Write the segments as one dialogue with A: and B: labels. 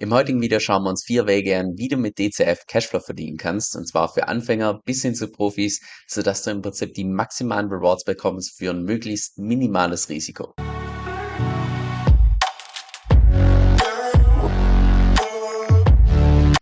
A: Im heutigen Video schauen wir uns vier Wege an, wie du mit DCF Cashflow verdienen kannst, und zwar für Anfänger bis hin zu Profis, sodass du im Prinzip die maximalen Rewards bekommst für ein möglichst minimales Risiko.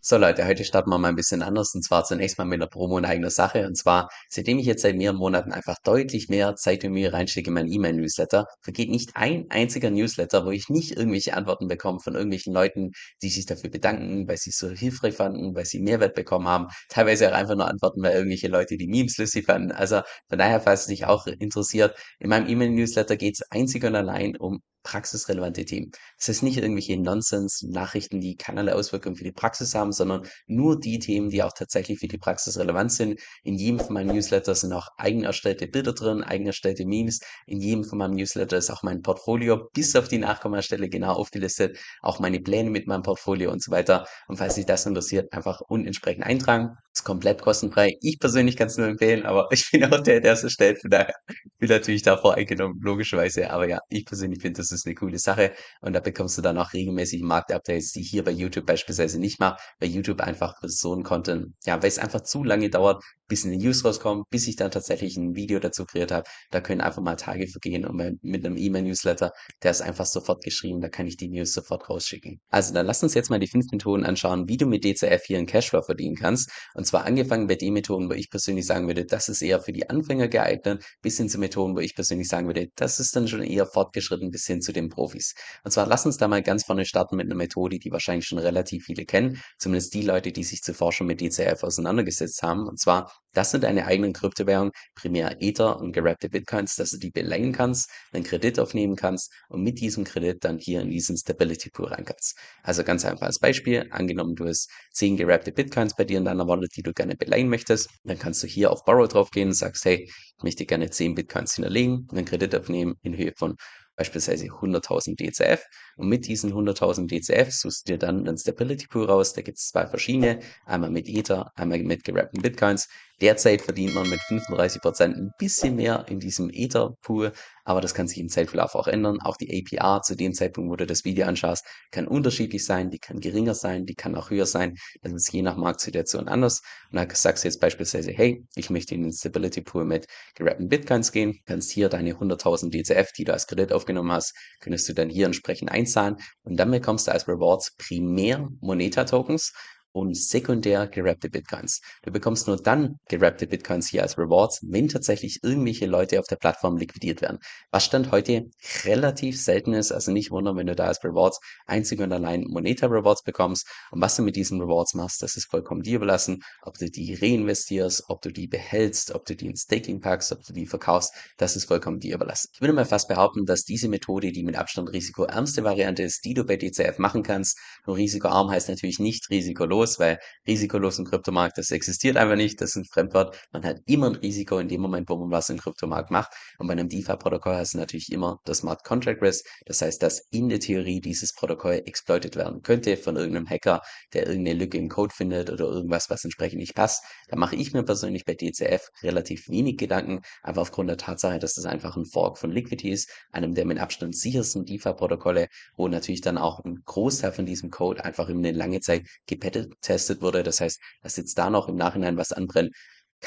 A: So Leute, heute starten wir mal ein bisschen anders und zwar zunächst mal mit einer Promo in eigener Sache. Und zwar, seitdem ich jetzt seit mehreren Monaten einfach deutlich mehr Zeit und Mühe reinstecke in meinen E-Mail-Newsletter, vergeht nicht ein einziger Newsletter, wo ich nicht irgendwelche Antworten bekomme von irgendwelchen Leuten, die sich dafür bedanken, weil sie es so hilfreich fanden, weil sie Mehrwert bekommen haben. Teilweise auch einfach nur Antworten, weil irgendwelche Leute die Memes lustig fanden. Also von daher, falls es dich auch interessiert, in meinem E-Mail-Newsletter geht es einzig und allein um praxisrelevante Themen. Das heißt nicht irgendwelche Nonsens-Nachrichten, die keinerlei Auswirkungen für die Praxis haben, sondern nur die Themen, die auch tatsächlich für die Praxis relevant sind. In jedem von meinen Newsletter sind auch eigen erstellte Bilder drin, eigen erstellte Memes. In jedem von meinem Newsletter ist auch mein Portfolio bis auf die Nachkommastelle genau aufgelistet, auch meine Pläne mit meinem Portfolio und so weiter. Und falls sich das interessiert, einfach unentsprechend eintragen. Ist komplett kostenfrei. Ich persönlich kann es nur empfehlen, aber ich bin auch der, der es erstellt. Von daher bin natürlich davor eingenommen, logischerweise. Aber ja, ich persönlich finde, das ist eine coole Sache. Und da bekommst du dann auch regelmäßig Marktupdates, die hier bei YouTube beispielsweise nicht mache, weil YouTube einfach so ein Content, ja, weil es einfach zu lange dauert, bis eine News rauskommt, bis ich dann tatsächlich ein Video dazu kreiert habe. Da können einfach mal Tage vergehen und mit einem E-Mail-Newsletter, der ist einfach sofort geschrieben, da kann ich die News sofort rausschicken. Also dann lass uns jetzt mal die fünf Methoden anschauen, wie du mit DCF hier einen Cashflow verdienen kannst. Und zwar angefangen bei den Methoden, wo ich persönlich sagen würde, das ist eher für die Anfänger geeignet, bis hin zu Methoden, wo ich persönlich sagen würde, das ist dann schon eher fortgeschritten bis hin zu den Profis. Und zwar lass uns da mal ganz vorne starten mit einer Methode, die wahrscheinlich schon relativ viele kennen, zumindest die Leute, die sich zuvor schon mit DCF auseinandergesetzt haben. Und zwar das sind deine eigenen Kryptowährungen, primär Ether und gerappte Bitcoins, dass du die beleihen kannst, einen Kredit aufnehmen kannst und mit diesem Kredit dann hier in diesen Stability Pool rein kannst. Also ganz einfach als Beispiel, angenommen du hast 10 gerappte Bitcoins bei dir in deiner Wallet, die du gerne beleihen möchtest, dann kannst du hier auf Borrow drauf gehen und sagst, hey, ich möchte gerne 10 Bitcoins hinterlegen, einen Kredit aufnehmen in Höhe von beispielsweise 100.000 DCF. Und mit diesen 100.000 DCF suchst du dir dann einen Stability Pool raus. Da gibt es zwei verschiedene. Einmal mit Ether, einmal mit gerappten Bitcoins. Derzeit verdient man mit 35% ein bisschen mehr in diesem Ether-Pool, aber das kann sich im Zeitverlauf auch ändern. Auch die APR zu dem Zeitpunkt, wo du das Video anschaust, kann unterschiedlich sein, die kann geringer sein, die kann auch höher sein. Das ist je nach Marktsituation anders. Und da sagst du jetzt beispielsweise, hey, ich möchte in den Stability Pool mit gerappten Bitcoins gehen, kannst hier deine 100.000 DCF, die du als Kredit aufgenommen hast, könntest du dann hier entsprechend einzahlen und dann bekommst du als Rewards primär Moneta-Tokens und sekundär gerappte Bitcoins. Du bekommst nur dann gerappte Bitcoins hier als Rewards, wenn tatsächlich irgendwelche Leute auf der Plattform liquidiert werden. Was Stand heute relativ selten ist, also nicht wundern, wenn du da als Rewards einzig und allein Moneta Rewards bekommst. Und was du mit diesen Rewards machst, das ist vollkommen dir überlassen. Ob du die reinvestierst, ob du die behältst, ob du die in Staking packst, ob du die verkaufst, das ist vollkommen dir überlassen. Ich würde mal fast behaupten, dass diese Methode die mit Abstand risikoärmste Variante ist, die du bei DCF machen kannst. Nur risikoarm heißt natürlich nicht risikolos risikolos, weil risikolos im Kryptomarkt, das existiert einfach nicht, das ist ein Fremdwort. Man hat immer ein Risiko in dem Moment, wo man was im Kryptomarkt macht. Und bei einem DeFi-Protokoll hast du natürlich immer das Smart Contract Risk. Das heißt, dass in der Theorie dieses Protokoll exploitet werden könnte von irgendeinem Hacker, der irgendeine Lücke im Code findet oder irgendwas, was entsprechend nicht passt. Da mache ich mir persönlich bei DCF relativ wenig Gedanken, aber aufgrund der Tatsache, dass das einfach ein Fork von Liquidity ist, einem der mit Abstand sichersten DeFi-Protokolle, wo natürlich dann auch ein Großteil von diesem Code einfach in eine lange Zeit gepettet getestet wurde. Das heißt, dass jetzt da noch im Nachhinein was anbrennt,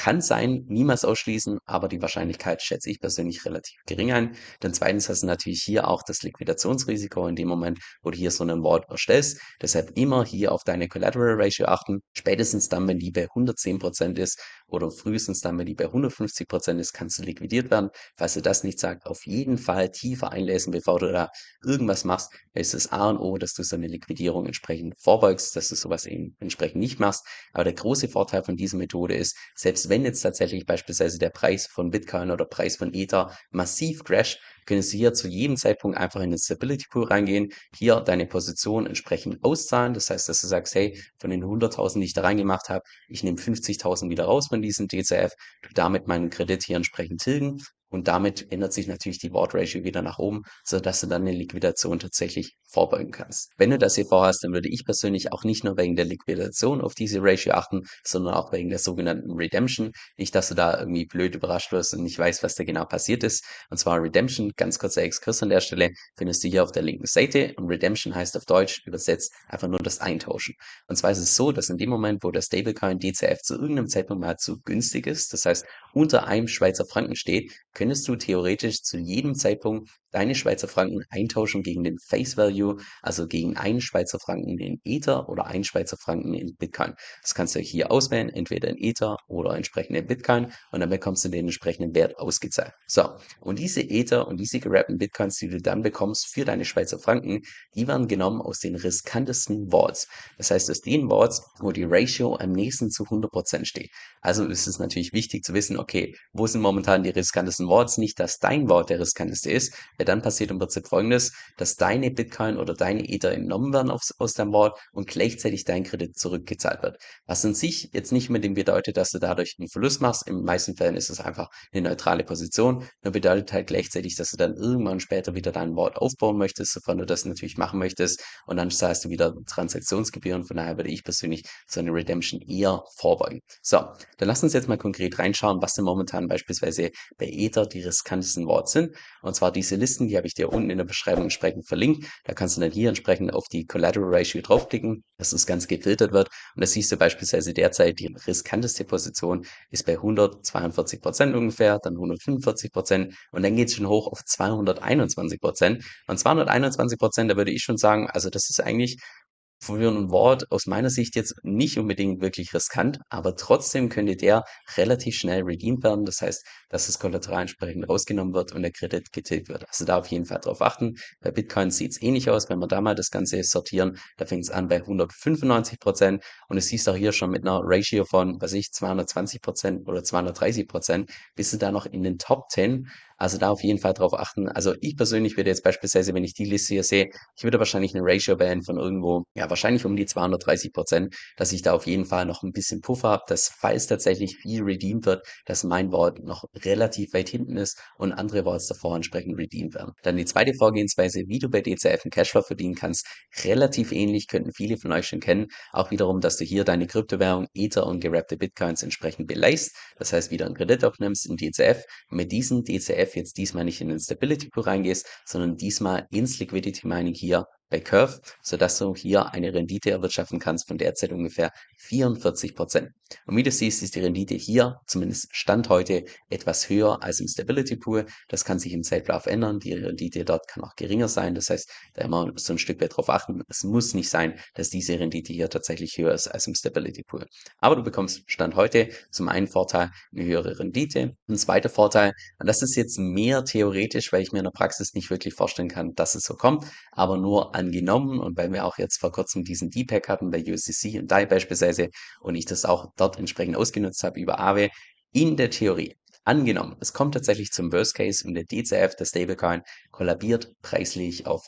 A: kann sein, niemals ausschließen, aber die Wahrscheinlichkeit schätze ich persönlich relativ gering ein. Dann zweitens hast du natürlich hier auch das Liquidationsrisiko in dem Moment, wo du hier so einen Vault erstellst. Deshalb immer hier auf deine Collateral Ratio achten. Spätestens dann, wenn die bei 110% ist oder frühestens dann, wenn die bei 150% ist, kannst du liquidiert werden. Falls du das nicht sagst, auf jeden Fall tiefer einlesen, bevor du da irgendwas machst. ist es A und O, dass du so eine Liquidierung entsprechend vorbeugst, dass du sowas eben entsprechend nicht machst. Aber der große Vorteil von dieser Methode ist, selbst wenn jetzt tatsächlich beispielsweise der Preis von Bitcoin oder Preis von Ether massiv crasht, können Sie hier zu jedem Zeitpunkt einfach in den Stability Pool reingehen, hier deine Position entsprechend auszahlen. Das heißt, dass du sagst, hey, von den 100.000, die ich da reingemacht habe, ich nehme 50.000 wieder raus von diesem DCF, du damit meinen Kredit hier entsprechend tilgen und damit ändert sich natürlich die Ward Ratio wieder nach oben, sodass du dann eine Liquidation tatsächlich vorbeugen kannst. Wenn du das hier vorhast, dann würde ich persönlich auch nicht nur wegen der Liquidation auf diese Ratio achten, sondern auch wegen der sogenannten Redemption. Nicht, dass du da irgendwie blöd überrascht wirst und nicht weißt, was da genau passiert ist. Und zwar Redemption, ganz kurzer Exkurs an der Stelle, findest du hier auf der linken Seite und Redemption heißt auf Deutsch übersetzt einfach nur das Eintauschen. Und zwar ist es so, dass in dem Moment, wo der Stablecoin DCF zu irgendeinem Zeitpunkt mal zu günstig ist, das heißt unter einem Schweizer Franken steht, könntest du theoretisch zu jedem Zeitpunkt deine Schweizer Franken eintauschen gegen den Face Value, also gegen einen Schweizer Franken in Ether oder einen Schweizer Franken in Bitcoin. Das kannst du hier auswählen, entweder in Ether oder entsprechend in Bitcoin und dann bekommst du den entsprechenden Wert ausgezahlt. So, und diese Ether und diese gerappten Bitcoins, die du dann bekommst für deine Schweizer Franken, die werden genommen aus den riskantesten Vaults. Das heißt, aus den Vaults, wo die Ratio am nächsten zu 100% steht. Also ist es natürlich wichtig zu wissen, okay, wo sind momentan die riskantesten Vaults? Nicht, dass dein Vault der riskanteste ist, weil dann passiert im Prinzip folgendes, dass deine Bitcoin oder deine Ether entnommen werden aus, aus deinem Vault und gleichzeitig dein Kredit zurückgezahlt wird. Was an sich jetzt nicht unbedingt bedeutet, dass du dadurch einen Verlust machst. In meisten Fällen ist es einfach eine neutrale Position. Nur bedeutet halt gleichzeitig, dass du dann irgendwann später wieder dein Vault aufbauen möchtest, sofern du das natürlich machen möchtest. Und dann zahlst du wieder Transaktionsgebühren. Von daher würde ich persönlich so eine Redemption eher vorbeugen. So, dann lass uns jetzt mal konkret reinschauen, was denn momentan beispielsweise bei Ether die riskantesten Vaults sind. Und zwar diese Liste Listen, die habe ich dir unten in der Beschreibung entsprechend verlinkt. Da kannst du dann hier entsprechend auf die Collateral Ratio draufklicken, dass das Ganze gefiltert wird. Und da siehst du beispielsweise derzeit die riskanteste Position ist bei 142 Prozent ungefähr, dann 145 Prozent und dann geht es schon hoch auf 221 Prozent. Und 221 Prozent, da würde ich schon sagen, also das ist eigentlich für ein Wort aus meiner Sicht jetzt nicht unbedingt wirklich riskant, aber trotzdem könnte der relativ schnell redeemed werden. Das heißt, dass das Kollateral entsprechend rausgenommen wird und der Kredit getilgt wird. Also da auf jeden Fall drauf achten. Bei Bitcoin sieht es ähnlich aus, wenn wir da mal das Ganze sortieren. Da fängt es an bei 195 Prozent und es siehst auch hier schon mit einer Ratio von, was ich, 220 Prozent oder 230 Prozent, bist du da noch in den Top 10 also da auf jeden Fall drauf achten. Also ich persönlich würde jetzt beispielsweise, wenn ich die Liste hier sehe, ich würde wahrscheinlich eine Ratio wählen von irgendwo, ja, wahrscheinlich um die 230 Prozent, dass ich da auf jeden Fall noch ein bisschen Puffer habe, dass falls tatsächlich viel redeemed wird, dass mein Wort noch relativ weit hinten ist und andere Worts davor entsprechend redeemed werden. Dann die zweite Vorgehensweise, wie du bei DCF einen Cashflow verdienen kannst, relativ ähnlich, könnten viele von euch schon kennen. Auch wiederum, dass du hier deine Kryptowährung Ether und gerappte Bitcoins entsprechend beleihst. Das heißt, wieder einen Kredit aufnimmst in DCF mit diesen DCF Live jetzt diesmal nicht in den Stability Pool reingehst, sondern diesmal ins Liquidity Mining hier bei Curve, sodass du hier eine Rendite erwirtschaften kannst von derzeit ungefähr 44 Prozent. Und wie du siehst, ist die Rendite hier, zumindest Stand heute, etwas höher als im Stability Pool. Das kann sich im Zeitlauf ändern. Die Rendite dort kann auch geringer sein. Das heißt, da immer so ein Stück weit drauf achten. Es muss nicht sein, dass diese Rendite hier tatsächlich höher ist als im Stability Pool. Aber du bekommst Stand heute zum einen Vorteil eine höhere Rendite. Ein zweiter Vorteil, und das ist jetzt mehr theoretisch, weil ich mir in der Praxis nicht wirklich vorstellen kann, dass es so kommt, aber nur angenommen und weil wir auch jetzt vor kurzem diesen Deepak hatten bei USDC und DAI beispielsweise und ich das auch dort entsprechend ausgenutzt habe über Aave, in der Theorie Angenommen, es kommt tatsächlich zum Worst Case und der DCF, der Stablecoin, kollabiert preislich auf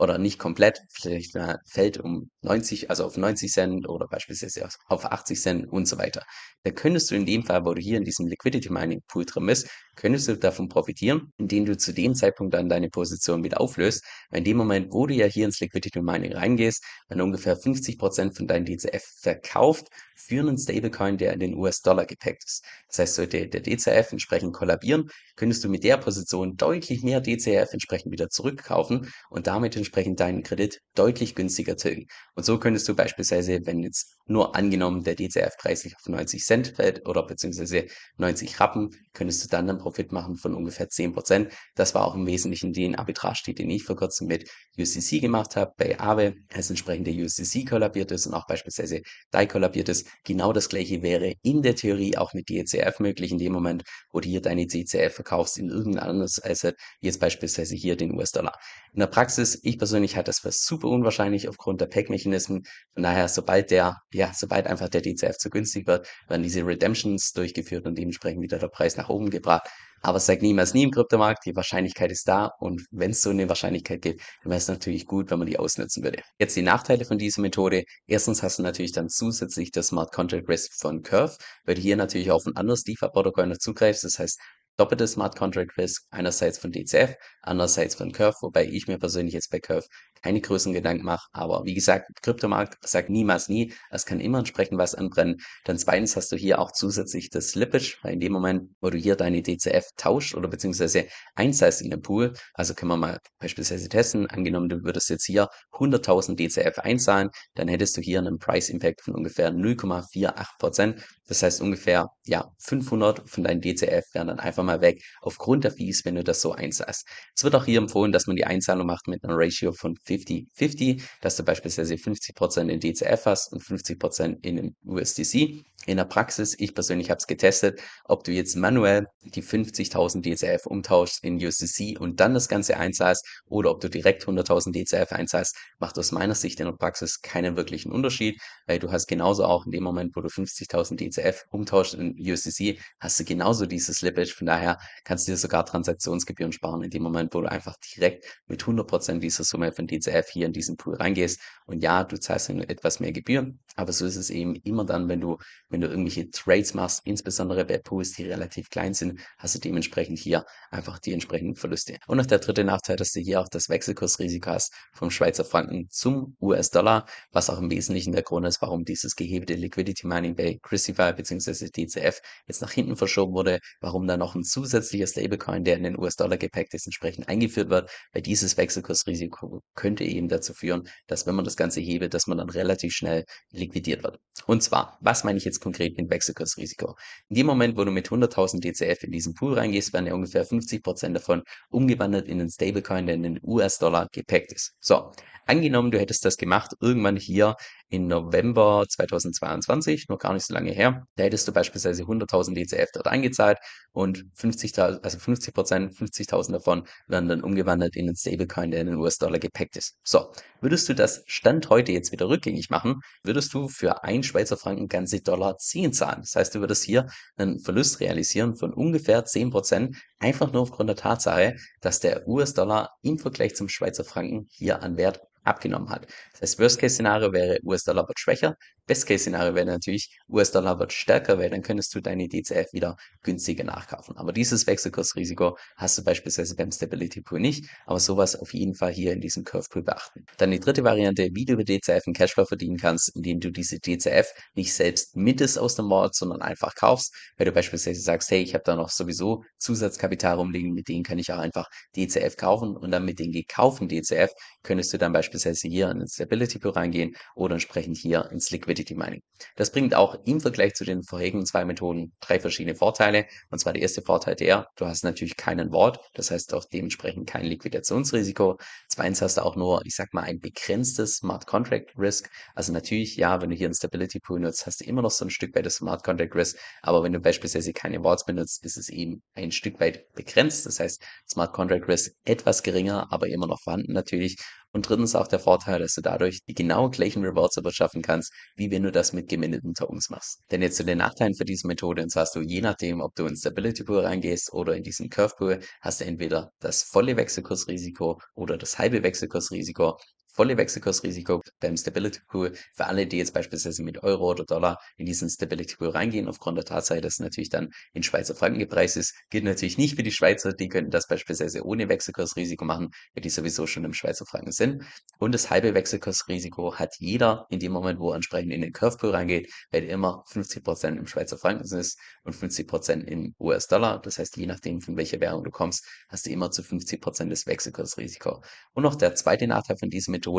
A: oder nicht komplett, vielleicht fällt um 90, also auf 90 Cent oder beispielsweise auf 80 Cent und so weiter. Da könntest du in dem Fall, wo du hier in diesem Liquidity Mining Pool drin bist, könntest du davon profitieren, indem du zu dem Zeitpunkt dann deine Position wieder auflöst. Weil in dem Moment, wo du ja hier ins Liquidity Mining reingehst, wenn ungefähr 50 Prozent von deinem DCF verkauft für einen Stablecoin, der in den US-Dollar gepackt ist. Das heißt, sollte der DCF entsprechend kollabieren, könntest du mit der Position deutlich mehr DCF entsprechend wieder zurückkaufen und damit entsprechend deinen Kredit deutlich günstiger tilgen. Und so könntest du beispielsweise, wenn jetzt nur angenommen der DCF preislich auf 90 Cent fällt oder beziehungsweise 90 Rappen, könntest du dann einen Profit machen von ungefähr 10%. Das war auch im Wesentlichen den Arbitrage, den ich vor kurzem mit UCC gemacht habe bei Aave, als entsprechend der UCC kollabiert ist und auch beispielsweise DAI kollabiert ist. Genau das gleiche wäre in der Theorie auch mit DCF möglich in dem Moment, wo du hier deine DCF verkaufst in irgendein anderes Asset, jetzt beispielsweise hier den US-Dollar. In der Praxis, ich persönlich halte das für super unwahrscheinlich aufgrund der Pack-Mechanismen. Von daher, sobald der, ja, sobald einfach der DCF zu günstig wird, werden diese Redemptions durchgeführt und dementsprechend wieder der Preis nach oben gebracht. Aber es sagt niemals nie im Kryptomarkt, die Wahrscheinlichkeit ist da und wenn es so eine Wahrscheinlichkeit gibt, dann wäre es natürlich gut, wenn man die ausnutzen würde. Jetzt die Nachteile von dieser Methode. Erstens hast du natürlich dann zusätzlich das Smart Contract Risk von Curve, weil du hier natürlich auf ein anderes DeFi-Protokoll zugreifst. Das heißt, doppeltes Smart Contract Risk, einerseits von DCF, andererseits von Curve, wobei ich mir persönlich jetzt bei Curve keine größeren Gedanken mache. Aber wie gesagt, Kryptomarkt sagt niemals nie. Es kann immer entsprechend was anbrennen. Dann zweitens hast du hier auch zusätzlich das Slippage, weil in dem Moment, wo du hier deine DCF tauscht oder beziehungsweise einzahlst in den Pool, also können wir mal beispielsweise testen, angenommen du würdest jetzt hier 100.000 DCF einzahlen, dann hättest du hier einen Price Impact von ungefähr 0,48 Prozent. Das heißt ungefähr, ja, 500 von deinen DCF wären dann einfach mal weg aufgrund der Fees, wenn du das so einzahlst. Es wird auch hier empfohlen, dass man die Einzahlung macht mit einer Ratio von 50-50, dass du beispielsweise 50% in DCF hast und 50% in USDC. In der Praxis, ich persönlich habe es getestet, ob du jetzt manuell die 50.000 DCF umtauschst in USDC und dann das Ganze einzahlst oder ob du direkt 100.000 DCF einzahlst, macht aus meiner Sicht in der Praxis keinen wirklichen Unterschied, weil du hast genauso auch in dem Moment, wo du 50.000 DCF umtauschst in USDC, hast du genauso dieses Slippage. Von daher kannst du dir sogar Transaktionsgebühren sparen in dem Moment, wo du einfach direkt mit 100% dieser Summe von DCF hier in diesen Pool reingehst. Und ja, du zahlst dann etwas mehr Gebühren, aber so ist es eben immer dann, wenn du, wenn du irgendwelche Trades machst, insbesondere bei Pools, die relativ klein sind, hast du dementsprechend hier einfach die entsprechenden Verluste. Und noch der dritte Nachteil, dass du hier auch das Wechselkursrisiko hast vom Schweizer Franken zum US-Dollar, was auch im Wesentlichen der Grund ist, warum dieses gehebelte Liquidity Mining bei Crisify bzw. DCF jetzt nach hinten verschoben wurde, warum da noch ein zusätzlicher Stablecoin, der in den US-Dollar gepackt ist, entsprechend eingeführt wird, weil dieses Wechselkursrisiko könnte eben dazu führen, dass wenn man das Ganze hebelt, dass man dann relativ schnell liquidiert wird. Und zwar, was meine ich jetzt konkret mit Wechselkursrisiko? In dem Moment, wo du mit 100.000 DCF in diesen Pool reingehst, werden ja ungefähr 50% davon umgewandelt in den Stablecoin, der in den US-Dollar gepackt ist. So, angenommen, du hättest das gemacht irgendwann hier in November 2022, noch gar nicht so lange her. Da hättest du beispielsweise 100.000 DCF dort eingezahlt und 50.000, also 50 Prozent, 50.000 davon werden dann umgewandelt in einen Stablecoin, der in den US-Dollar gepackt ist. So, würdest du das Stand heute jetzt wieder rückgängig machen, würdest du für ein Schweizer Franken ganze Dollar 10 zahlen. Das heißt, du würdest hier einen Verlust realisieren von ungefähr 10 Prozent, einfach nur aufgrund der Tatsache, dass der US-Dollar im Vergleich zum Schweizer Franken hier an Wert abgenommen hat. Das heißt, Worst-Case-Szenario wäre US-Dollar wird schwächer. Best-Case-Szenario wäre natürlich US-Dollar wird stärker, weil dann könntest du deine DCF wieder günstiger nachkaufen. Aber dieses Wechselkursrisiko hast du beispielsweise beim Stability Pool nicht. Aber sowas auf jeden Fall hier in diesem Curve Pool beachten. Dann die dritte Variante, wie du über DCF einen Cashflow verdienen kannst, indem du diese DCF nicht selbst mittest aus dem Wallet, sondern einfach kaufst. Weil du beispielsweise sagst, hey, ich habe da noch sowieso Zusatzkapital rumliegen, mit denen kann ich auch einfach DCF kaufen und dann mit den gekauften DCF könntest du dann beispielsweise beispielsweise hier in den Stability Pool reingehen oder entsprechend hier ins Liquidity Mining. Das bringt auch im Vergleich zu den vorherigen zwei Methoden drei verschiedene Vorteile. Und zwar der erste Vorteil der, du hast natürlich keinen Wort, das heißt auch dementsprechend kein Liquidationsrisiko. Zweitens hast du auch nur, ich sag mal, ein begrenztes Smart Contract Risk. Also natürlich, ja, wenn du hier einen Stability Pool nutzt, hast du immer noch so ein Stück weit das Smart Contract Risk. Aber wenn du beispielsweise keine Worts benutzt, ist es eben ein Stück weit begrenzt. Das heißt, Smart Contract Risk etwas geringer, aber immer noch vorhanden natürlich. Und drittens auch der Vorteil, dass du dadurch die genau gleichen Rewards erwirtschaften kannst, wie wenn du das mit gemindeten Tokens machst. Denn jetzt zu den Nachteilen für diese Methode, und zwar hast du je nachdem, ob du in Stability Pool reingehst oder in diesen Curve Pool, hast du entweder das volle Wechselkursrisiko oder das halbe Wechselkursrisiko volle Wechselkursrisiko beim Stability Pool für alle, die jetzt beispielsweise mit Euro oder Dollar in diesen Stability Pool reingehen, aufgrund der Tatsache, dass es natürlich dann in Schweizer Franken gepreist ist, gilt natürlich nicht für die Schweizer, die könnten das beispielsweise ohne Wechselkursrisiko machen, weil die sowieso schon im Schweizer Franken sind. Und das halbe Wechselkursrisiko hat jeder in dem Moment, wo er entsprechend in den Curve Pool reingeht, weil immer 50% im Schweizer Franken ist und 50% in US-Dollar. Das heißt, je nachdem, von welcher Währung du kommst, hast du immer zu 50% das Wechselkursrisiko. Und noch der zweite Nachteil von diesem Methode.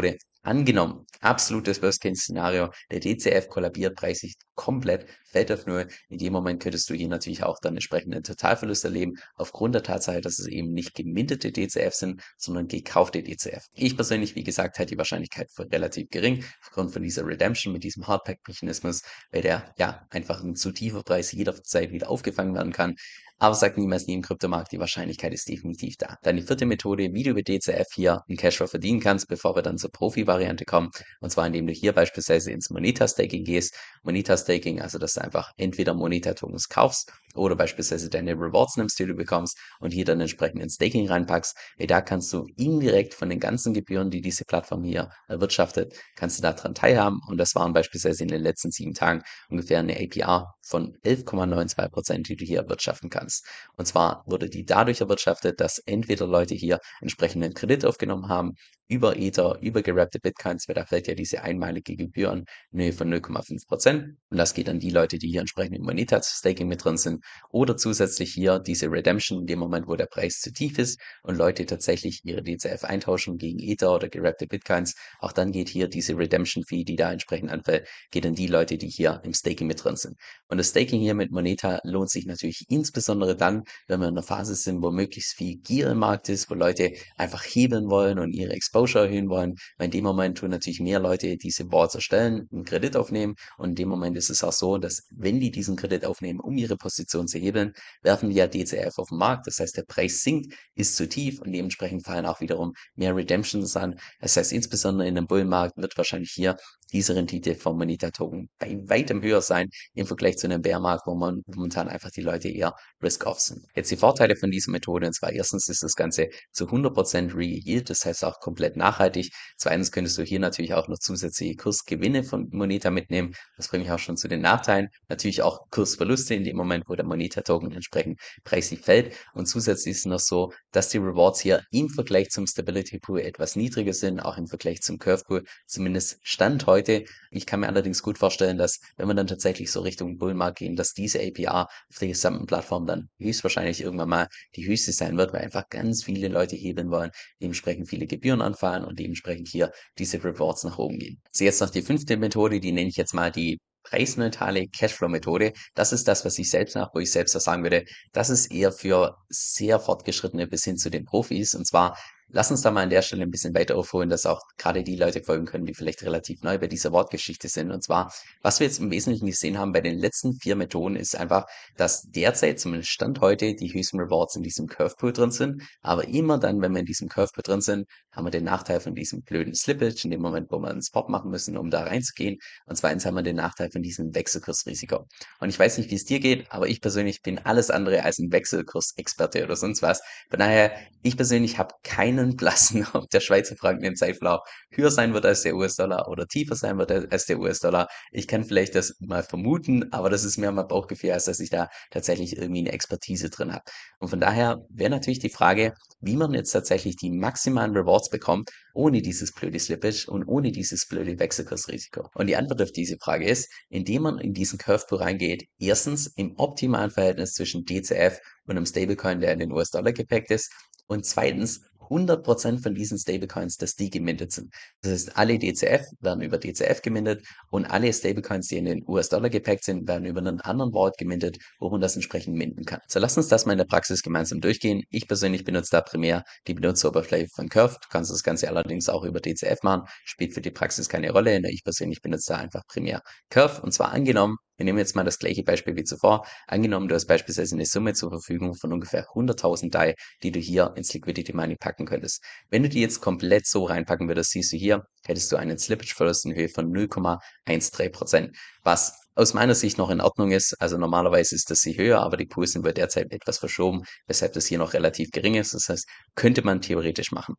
A: Angenommen, absolutes Worst-Case-Szenario, der DCF kollabiert preislich komplett, fällt auf Null. In dem Moment könntest du hier natürlich auch dann entsprechenden Totalverlust erleben, aufgrund der Tatsache, dass es eben nicht gemintete DCF sind, sondern gekaufte DCF. Ich persönlich, wie gesagt, halte die Wahrscheinlichkeit für relativ gering, aufgrund von dieser Redemption mit diesem Hardpack-Mechanismus, weil der ja einfach ein zu tiefer Preis jederzeit wieder aufgefangen werden kann. Aber sagt niemals nie im Kryptomarkt, die Wahrscheinlichkeit ist definitiv da. Dann die vierte Methode, wie du über DCF hier einen Cashflow verdienen kannst, bevor wir dann zur Profi-Variante kommen. Und zwar indem du hier beispielsweise ins Moneta-Staking gehst. Moneta-Staking, also dass du einfach entweder Moneta-Tokens kaufst oder beispielsweise deine Rewards nimmst, die du bekommst und hier dann entsprechend ins Staking reinpackst, hey, da kannst du indirekt von den ganzen Gebühren, die diese Plattform hier erwirtschaftet, kannst du daran teilhaben und das waren beispielsweise in den letzten sieben Tagen ungefähr eine APR von 11,92 Prozent, die du hier erwirtschaften kannst. Und zwar wurde die dadurch erwirtschaftet, dass entweder Leute hier entsprechenden Kredit aufgenommen haben, über Ether, über gerappte Bitcoins, weil da fällt ja diese einmalige Gebühren in von 0,5 Prozent. Und das geht an die Leute, die hier entsprechend im Monetas Staking mit drin sind. Oder zusätzlich hier diese Redemption in dem Moment, wo der Preis zu tief ist und Leute tatsächlich ihre DCF eintauschen gegen Ether oder gerappte Bitcoins. Auch dann geht hier diese Redemption Fee, die da entsprechend anfällt, geht an die Leute, die hier im Staking mit drin sind. Und das Staking hier mit Moneta lohnt sich natürlich insbesondere dann, wenn wir in einer Phase sind, wo möglichst viel Gier im Markt ist, wo Leute einfach hebeln wollen und ihre Exposure erhöhen wollen. Weil in dem Moment tun natürlich mehr Leute diese Boards erstellen, einen Kredit aufnehmen und in dem Moment ist es auch so, dass wenn die diesen Kredit aufnehmen, um ihre Position zu hebeln, werfen die ja DCF auf den Markt. Das heißt, der Preis sinkt, ist zu tief und dementsprechend fallen auch wiederum mehr Redemptions an. Das heißt, insbesondere in einem Bullmarkt wird wahrscheinlich hier diese Rendite vom Moneta-Token bei weitem höher sein im Vergleich zu einem Bärmarkt, wo man momentan einfach die Leute eher risk-off sind. Jetzt die Vorteile von dieser Methode, und zwar erstens ist das Ganze zu 100% Real das heißt auch komplett nachhaltig. Zweitens könntest du hier natürlich auch noch zusätzliche Kursgewinne von Moneta mitnehmen. Das bringt mich auch schon zu den Nachteilen. Natürlich auch Kursverluste in dem Moment, wo der Moneta-Token entsprechend preislich fällt. Und zusätzlich ist noch so, dass die Rewards hier im Vergleich zum Stability Pool etwas niedriger sind, auch im Vergleich zum Curve Pool, zumindest Stand heute heute. Ich kann mir allerdings gut vorstellen, dass wenn wir dann tatsächlich so Richtung Bullmarkt gehen, dass diese APR auf der gesamten Plattform dann höchstwahrscheinlich irgendwann mal die höchste sein wird, weil einfach ganz viele Leute hebeln wollen, dementsprechend viele Gebühren anfallen und dementsprechend hier diese Rewards nach oben gehen. So jetzt noch die fünfte Methode, die nenne ich jetzt mal die preisneutrale Cashflow-Methode. Das ist das, was ich selbst nach, wo ich selbst auch sagen würde, das ist eher für sehr fortgeschrittene bis hin zu den Profis. Und zwar Lass uns da mal an der Stelle ein bisschen weiter aufholen, dass auch gerade die Leute folgen können, die vielleicht relativ neu bei dieser Wortgeschichte sind. Und zwar, was wir jetzt im Wesentlichen gesehen haben bei den letzten vier Methoden, ist einfach, dass derzeit, zumindest Stand heute, die höchsten Rewards in diesem Curve Pool drin sind. Aber immer dann, wenn wir in diesem Curve Pool drin sind, haben wir den Nachteil von diesem blöden Slippage, in dem Moment, wo wir einen Spot machen müssen, um da reinzugehen. Und zweitens haben wir den Nachteil von diesem Wechselkursrisiko. Und ich weiß nicht, wie es dir geht, aber ich persönlich bin alles andere als ein Wechselkursexperte oder sonst was. Von daher, ich persönlich habe keine keinen blassen, ob der Schweizer Franken im Zeitverlauf höher sein wird als der US-Dollar oder tiefer sein wird als der US-Dollar. Ich kann vielleicht das mal vermuten, aber das ist mehr mein Bauchgefühl, als dass ich da tatsächlich irgendwie eine Expertise drin habe. Und von daher wäre natürlich die Frage, wie man jetzt tatsächlich die maximalen Rewards bekommt, ohne dieses blöde Slippage und ohne dieses blöde Wechselkursrisiko. Und die Antwort auf diese Frage ist, indem man in diesen Curve reingeht, erstens im optimalen Verhältnis zwischen DCF und einem Stablecoin, der in den US-Dollar gepackt ist, und zweitens 100% von diesen Stablecoins, dass die gemintet sind. Das heißt, alle DCF werden über DCF gemintet und alle Stablecoins, die in den US-Dollar gepackt sind, werden über einen anderen Wallet gemintet, wo man das entsprechend minden kann. So, lass uns das mal in der Praxis gemeinsam durchgehen. Ich persönlich benutze da primär die Benutzeroberfläche von Curve. Du kannst das Ganze allerdings auch über DCF machen. Spielt für die Praxis keine Rolle. Ich persönlich benutze da einfach primär Curve. Und zwar angenommen, wir nehmen jetzt mal das gleiche Beispiel wie zuvor. Angenommen, du hast beispielsweise eine Summe zur Verfügung von ungefähr 100.000 DAI, die du hier ins Liquidity Money packen könntest. Wenn du die jetzt komplett so reinpacken würdest, siehst du hier, hättest du einen Slippage-Verlust in Höhe von 0,13%, was aus meiner Sicht noch in Ordnung ist. Also normalerweise ist das sie höher, aber die Pools sind derzeit etwas verschoben, weshalb das hier noch relativ gering ist. Das heißt, könnte man theoretisch machen.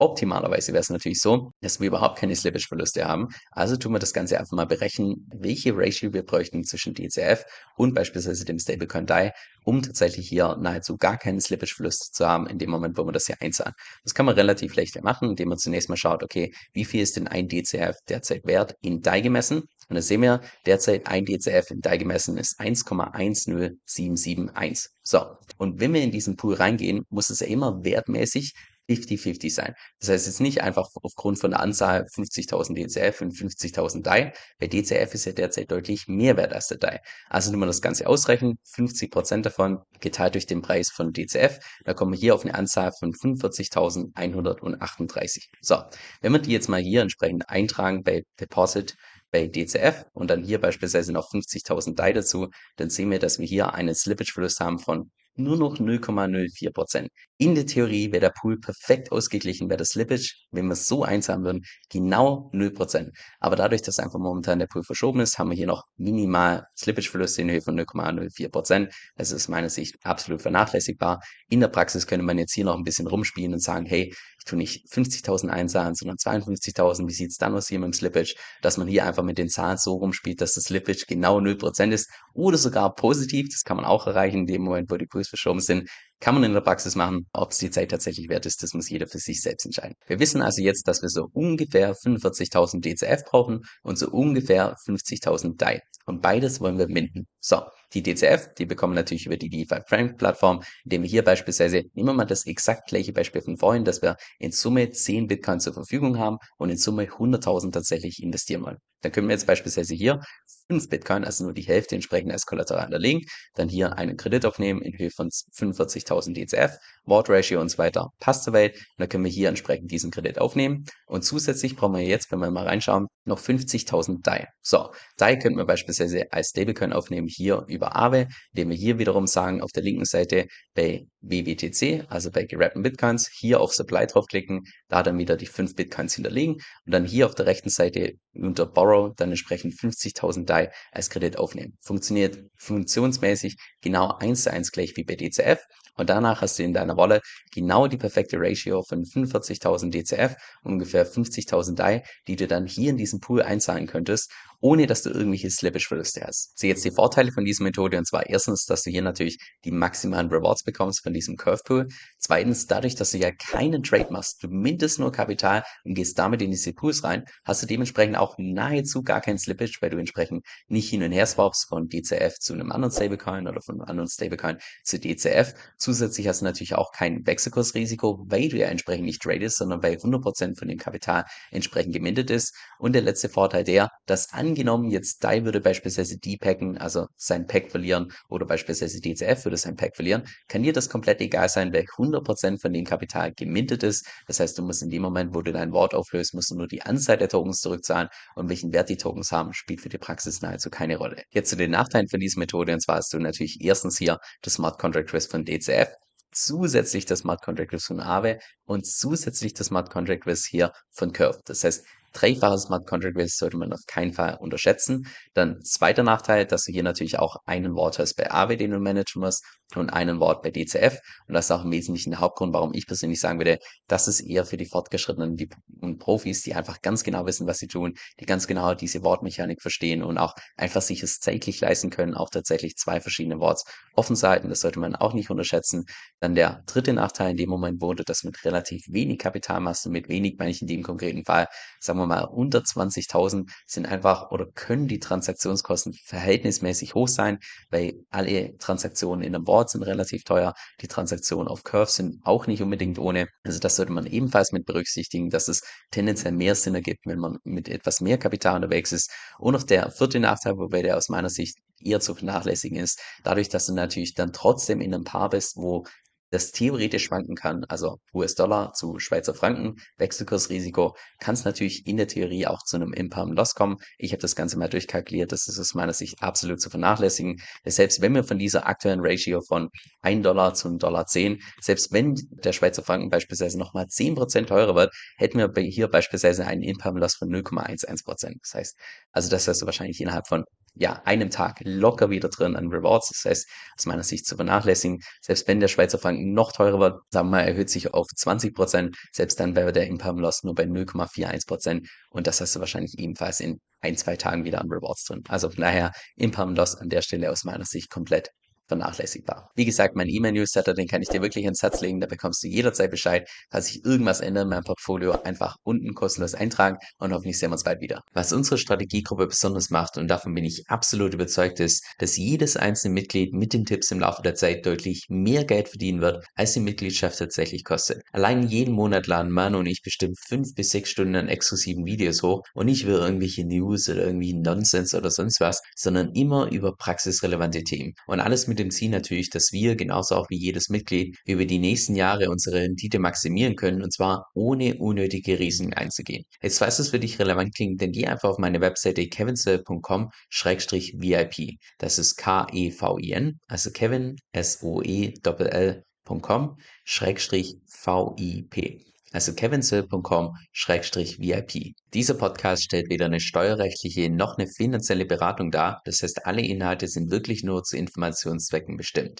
A: Optimalerweise wäre es natürlich so, dass wir überhaupt keine Slippage-Verluste haben. Also tun wir das Ganze einfach mal berechnen, welche Ratio wir bräuchten zwischen DCF und beispielsweise dem Stablecoin DAI, um tatsächlich hier nahezu gar keinen Slippage-Verlust zu haben in dem Moment, wo wir das hier einzahlen. Das kann man relativ leicht machen, indem man zunächst mal schaut, okay, wie viel ist denn ein DCF derzeit wert in DAI gemessen? Und da sehen wir derzeit ein DCF in DAI gemessen ist 1,10771. So. Und wenn wir in diesen Pool reingehen, muss es ja immer wertmäßig 50-50 sein. Das heißt jetzt nicht einfach aufgrund von der Anzahl 50.000 DCF und 50.000 DAI. Bei DCF ist ja derzeit deutlich mehr wert als der DAI. Also wenn man das Ganze ausrechnen, 50% davon geteilt durch den Preis von DCF, da kommen wir hier auf eine Anzahl von 45.138. So, wenn wir die jetzt mal hier entsprechend eintragen bei Deposit, bei DCF und dann hier beispielsweise noch 50.000 DAI dazu, dann sehen wir, dass wir hier einen Slippage-Verlust haben von nur noch 0,04 Prozent. In der Theorie wäre der Pool perfekt ausgeglichen, wäre das Slippage, wenn wir es so einzahlen würden, genau 0%. Aber dadurch, dass einfach momentan der Pool verschoben ist, haben wir hier noch minimal Slippage-Verluste in Höhe von 0,04%. Das ist meiner Sicht absolut vernachlässigbar. In der Praxis könnte man jetzt hier noch ein bisschen rumspielen und sagen, hey, ich tue nicht 50.000 einzahlen, sondern 52.000. Wie sieht's dann aus hier mit dem Slippage? Dass man hier einfach mit den Zahlen so rumspielt, dass das Slippage genau 0% ist oder sogar positiv. Das kann man auch erreichen in dem Moment, wo die Pools verschoben sind. Kann man in der Praxis machen. Ob es die Zeit tatsächlich wert ist, das muss jeder für sich selbst entscheiden. Wir wissen also jetzt, dass wir so ungefähr 45.000 DCF brauchen und so ungefähr 50.000 DAI. Und beides wollen wir minden. So, die DCF, die bekommen natürlich über die DeFi Frank Plattform, indem wir hier beispielsweise, nehmen wir mal das exakt gleiche Beispiel von vorhin, dass wir in Summe 10 Bitcoin zur Verfügung haben und in Summe 100.000 tatsächlich investieren wollen. Dann können wir jetzt beispielsweise hier 5 Bitcoin, also nur die Hälfte entsprechend als Kollateral hinterlegen, dann hier einen Kredit aufnehmen in Höhe von 45.000 DCF, Ward Ratio und so weiter, passt soweit. Und dann können wir hier entsprechend diesen Kredit aufnehmen. Und zusätzlich brauchen wir jetzt, wenn wir mal reinschauen, noch 50.000 DAI. So, DAI könnten wir beispielsweise als Stablecoin aufnehmen, hier über Aave, indem wir hier wiederum sagen, auf der linken Seite bei WWTC, also bei gerappten Bitcoins, hier auf Supply draufklicken, da dann wieder die 5 Bitcoins hinterlegen und dann hier auf der rechten Seite unter Borrow dann entsprechend 50.000 DAI als Kredit aufnehmen. Funktioniert funktionsmäßig genau eins zu eins gleich wie bei DCF und danach hast du in deiner Wallet genau die perfekte Ratio von 45.000 DCF, ungefähr 50.000 DAI, die du dann hier in diesen Pool einzahlen könntest ohne dass du irgendwelche Slippage-Verluste hast. Sehe jetzt die Vorteile von dieser Methode und zwar erstens, dass du hier natürlich die maximalen Rewards bekommst von diesem Curve Pool. Zweitens, dadurch, dass du ja keinen Trade machst, du mindest nur Kapital und gehst damit in diese Pools rein, hast du dementsprechend auch nahezu gar kein Slippage, weil du entsprechend nicht hin und her swaps von DCF zu einem anderen Stablecoin oder von einem anderen Stablecoin zu DCF. Zusätzlich hast du natürlich auch kein Wechselkursrisiko, weil du ja entsprechend nicht tradest, sondern weil 100% von dem Kapital entsprechend gemintet ist. Und der letzte Vorteil der, dass an angenommen, jetzt DAI würde beispielsweise depacken, also sein Pack verlieren oder beispielsweise DCF würde sein Pack verlieren, kann dir das komplett egal sein, weil 100% von dem Kapital gemintet ist. Das heißt, du musst in dem Moment, wo du dein Wort auflöst, musst du nur die Anzahl der Tokens zurückzahlen und welchen Wert die Tokens haben, spielt für die Praxis nahezu keine Rolle. Jetzt zu den Nachteilen von dieser Methode und zwar hast du natürlich erstens hier das Smart Contract Risk von DCF, zusätzlich das Smart Contract Risk von Aave und zusätzlich das Smart Contract Risk hier von Curve. Das heißt, Dreifaches Smart Contract Risk sollte man auf keinen Fall unterschätzen. Dann zweiter Nachteil, dass du hier natürlich auch einen hast bei AW, den du managen musst und einen Wort bei DCF. Und das ist auch im Wesentlichen der Hauptgrund, warum ich persönlich sagen würde, das ist eher für die Fortgeschrittenen die, und Profis, die einfach ganz genau wissen, was sie tun, die ganz genau diese Wortmechanik verstehen und auch einfach sich es zeitlich leisten können, auch tatsächlich zwei verschiedene Worts offen zu halten. Das sollte man auch nicht unterschätzen. Dann der dritte Nachteil in dem Moment wurde, dass mit relativ wenig Kapitalmasse, mit wenig meine ich in dem konkreten Fall, sagen wir mal unter 20.000 sind einfach oder können die Transaktionskosten verhältnismäßig hoch sein, weil alle Transaktionen in einem Wort sind relativ teuer, die Transaktionen auf Curve sind auch nicht unbedingt ohne. Also das sollte man ebenfalls mit berücksichtigen, dass es tendenziell mehr Sinn ergibt, wenn man mit etwas mehr Kapital unterwegs ist. Und noch der vierte Nachteil, wobei der aus meiner Sicht eher zu vernachlässigen ist, dadurch, dass du natürlich dann trotzdem in einem Paar bist, wo das theoretisch schwanken kann, also US-Dollar zu Schweizer Franken, Wechselkursrisiko, kann es natürlich in der Theorie auch zu einem Imperm-Loss kommen. Ich habe das Ganze mal durchkalkuliert, das ist aus meiner Sicht absolut zu vernachlässigen. Selbst wenn wir von dieser aktuellen Ratio von 1 Dollar zu 1 Dollar 10, selbst wenn der Schweizer Franken beispielsweise nochmal 10% teurer wird, hätten wir hier beispielsweise einen Imperm-Loss von 0,11%. Das heißt, also das heißt wahrscheinlich innerhalb von ja, einem Tag locker wieder drin an Rewards. Das heißt, aus meiner Sicht zu vernachlässigen. Selbst wenn der Schweizer Franken noch teurer wird, sagen wir mal, erhöht sich auf 20 Prozent. Selbst dann wäre der Imperm Loss nur bei 0,41 Prozent. Und das hast du wahrscheinlich ebenfalls in ein, zwei Tagen wieder an Rewards drin. Also von daher Imperm Loss an der Stelle aus meiner Sicht komplett vernachlässigbar. Wie gesagt, mein E-Mail-Newsletter, den kann ich dir wirklich ins Herz legen. Da bekommst du jederzeit Bescheid, falls sich irgendwas ändert in meinem Portfolio. Einfach unten kostenlos eintragen und hoffentlich sehen wir uns bald wieder. Was unsere Strategiegruppe besonders macht, und davon bin ich absolut überzeugt, ist, dass jedes einzelne Mitglied mit den Tipps im Laufe der Zeit deutlich mehr Geld verdienen wird, als die Mitgliedschaft tatsächlich kostet. Allein jeden Monat laden Manu und ich bestimmt fünf bis sechs Stunden an exklusiven Videos hoch und nicht über irgendwelche News oder irgendwie Nonsens oder sonst was, sondern immer über praxisrelevante Themen. Und alles mit dem Ziel natürlich, dass wir, genauso auch wie jedes Mitglied, über die nächsten Jahre unsere Rendite maximieren können und zwar ohne unnötige Risiken einzugehen. Jetzt falls es für dich relevant klingt, dann geh einfach auf meine Webseite kevinsel.com-vip. Das ist K-E-V-I-N, also Kevin, S-O-E-L-L kevinsoe.com-vip. Also kevinsoe.com-vip. Dieser Podcast stellt weder eine steuerrechtliche noch eine finanzielle Beratung dar. Das heißt, alle Inhalte sind wirklich nur zu Informationszwecken bestimmt.